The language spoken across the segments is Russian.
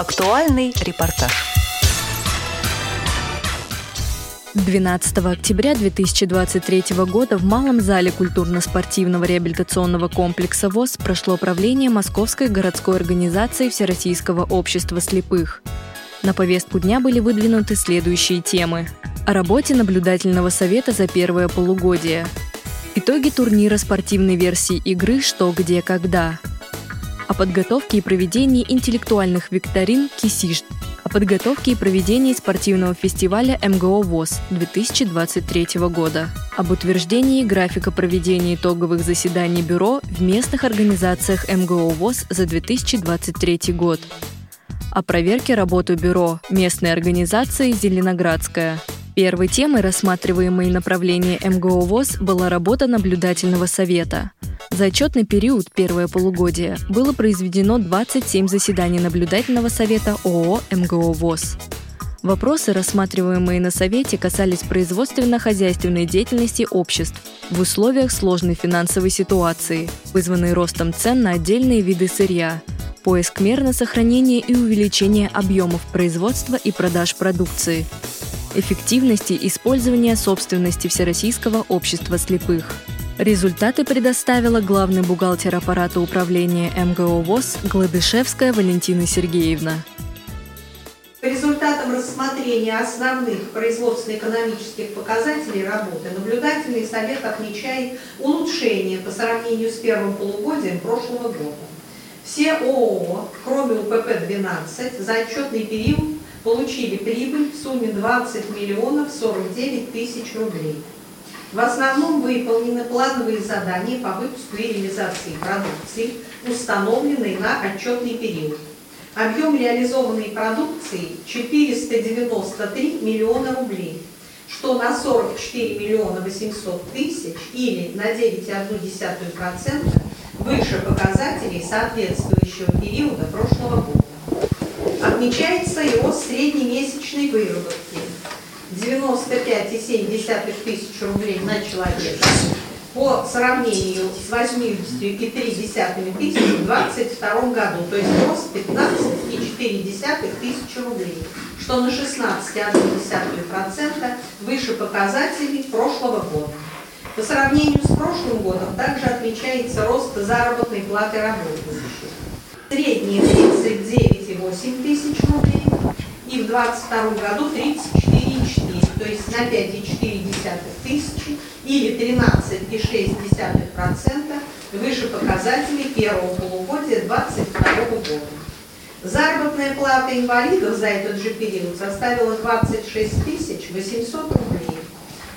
Актуальный репортаж. 12 октября 2023 года в Малом зале культурно-спортивного реабилитационного комплекса ВОЗ прошло правление Московской городской организации Всероссийского общества слепых. На повестку дня были выдвинуты следующие темы. О работе наблюдательного совета за первое полугодие. Итоги турнира спортивной версии игры «Что, где, когда». О подготовке и проведении интеллектуальных викторин «Кисиш» о подготовке и проведении спортивного фестиваля МГО ВОЗ 2023 года, об утверждении графика проведения итоговых заседаний Бюро в местных организациях МГО ВОЗ за 2023 год, о проверке работы Бюро местной организации «Зеленоградская», Первой темой, рассматриваемой направления МГО ВОЗ, была работа наблюдательного совета. За отчетный период, первое полугодие, было произведено 27 заседаний наблюдательного совета ООО МГО ВОЗ. Вопросы, рассматриваемые на Совете, касались производственно-хозяйственной деятельности обществ в условиях сложной финансовой ситуации, вызванной ростом цен на отдельные виды сырья, поиск мер на сохранение и увеличение объемов производства и продаж продукции, эффективности использования собственности Всероссийского общества слепых. Результаты предоставила главный бухгалтер аппарата управления МГО ВОЗ Гладышевская Валентина Сергеевна. По результатам рассмотрения основных производственно-экономических показателей работы наблюдательный совет отмечает улучшение по сравнению с первым полугодием прошлого года. Все ООО, кроме УПП-12, за отчетный период получили прибыль в сумме 20 миллионов 49 тысяч рублей. В основном выполнены плановые задания по выпуску и реализации продукции, установленной на отчетный период. Объем реализованной продукции 493 миллиона рублей, что на 44 миллиона 800 тысяч или на 9,1% выше показателей соответствующего периода прошлого года. Отмечается и рост среднемесячной выработки 95,7 тысяч рублей на человека по сравнению с 80,3 тысяч в 2022 году, то есть рост 15,4 тысячи рублей, что на 16,1% выше показателей прошлого года. По сравнению с прошлым годом также отмечается рост заработной платы работающих. Средние 39,8 тысяч рублей и в 2022 году 34,4, то есть на 5,4 тысячи или 13,6% выше показателей первого полугодия 2022 года. Заработная плата инвалидов за этот же период составила 26 800 рублей.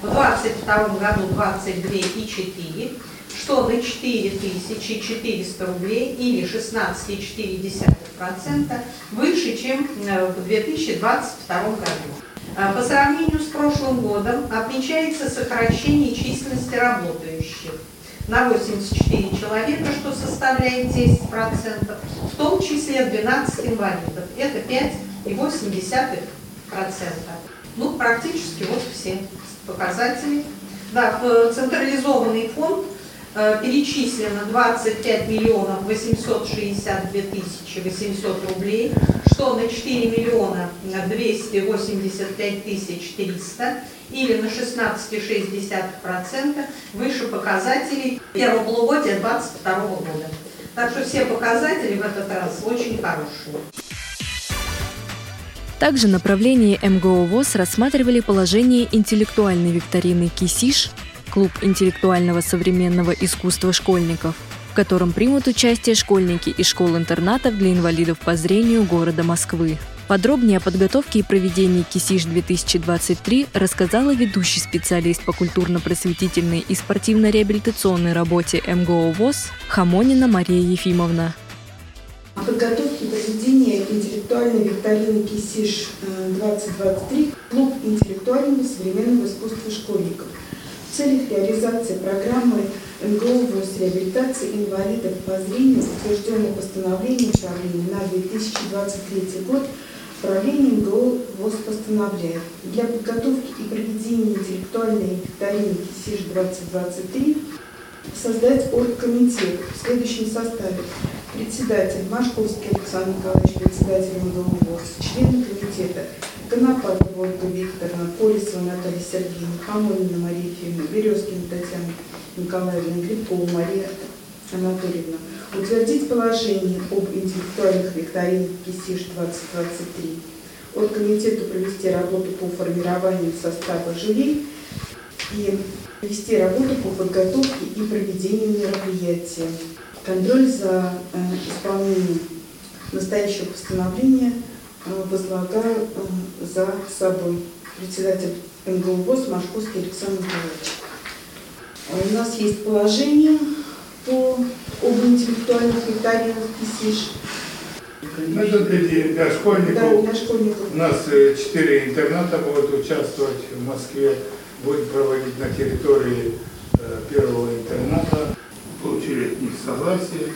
В 2022 году 22,4, что на 4400 рублей или 16,4% выше, чем э, в 2022 году. Э, по сравнению с прошлым годом отмечается сокращение численности работающих на 84 человека, что составляет 10%, в том числе 12 инвалидов. Это 5,8%. Ну, практически вот все показатели. Да, в централизованный фонд Э, перечислено 25 миллионов 862 тысячи 800 рублей, что на 4 миллиона 285 тысяч 300 или на 16,6% выше показателей первого полугодия 2022 года. Так что все показатели в этот раз очень хорошие. Также направление МГО ВОЗ рассматривали положение интеллектуальной викторины «Кисиш» клуб интеллектуального современного искусства школьников, в котором примут участие школьники из школ-интернатов для инвалидов по зрению города Москвы. Подробнее о подготовке и проведении КИСИШ-2023 рассказала ведущий специалист по культурно-просветительной и спортивно-реабилитационной работе МГО ВОЗ Хамонина Мария Ефимовна. О подготовке проведения интеллектуальной викторины КИСИШ-2023 клуб интеллектуального современного искусства школьников – в целях реализации программы МГУ ВОЗ реабилитации инвалидов по зрению, утвержденной постановлением правления на 2023 год, правление МГУ ВОЗ постановляет для подготовки и проведения интеллектуальной викторины КИСИШ-2023 создать оргкомитет в следующем составе. председатель Машковский Александр Николаевич, председатель МГУ члены комитета Конопатова Ольга Викторовна, Полисова Наталья Сергеевна, Хамонина Мария Ефимовна, Березкина Татьяна Николаевна, Грибкова Мария Анатольевна. Утвердить положение об интеллектуальных викторинах КИСИШ-2023. От комитета провести работу по формированию состава жюри и вести работу по подготовке и проведению мероприятия. Контроль за э, исполнением настоящего постановления возлагаю за собой председатель МГУ ВОЗ Машковский Александр Николаевич. У нас есть положение по об интеллектуальных викторинах КИСИШ. Ну, это для, для школьников. Да, для школьников. У нас э, четыре интерната будут участвовать в Москве. Будем проводить на территории э, первого интерната. Получили от них согласие.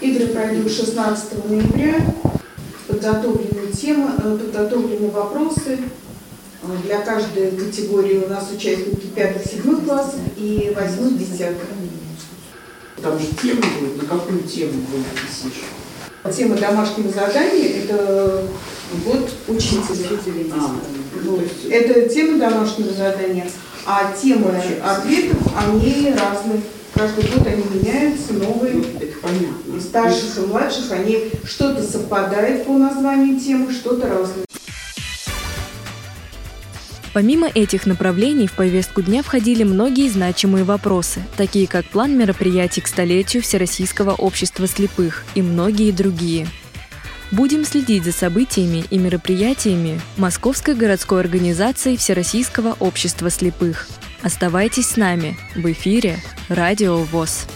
Игры пройдут 16 ноября. Подготовлены темы, э, подготовлены вопросы. Для каждой категории у нас участники 5-7 классов и 8-10. Там же тема будет, на какую тему вы написишь? Тема домашнего задания – это год учителя. А, Вот. Это тема домашнего задания, а темы ответов, они разные. Каждый год они меняются, новые. это понятно. Старших и младших, они что-то совпадает по названию темы, что-то разное. Помимо этих направлений в повестку дня входили многие значимые вопросы, такие как план мероприятий к столетию Всероссийского общества слепых и многие другие. Будем следить за событиями и мероприятиями Московской городской организации Всероссийского общества слепых. Оставайтесь с нами в эфире Радио ВОЗ.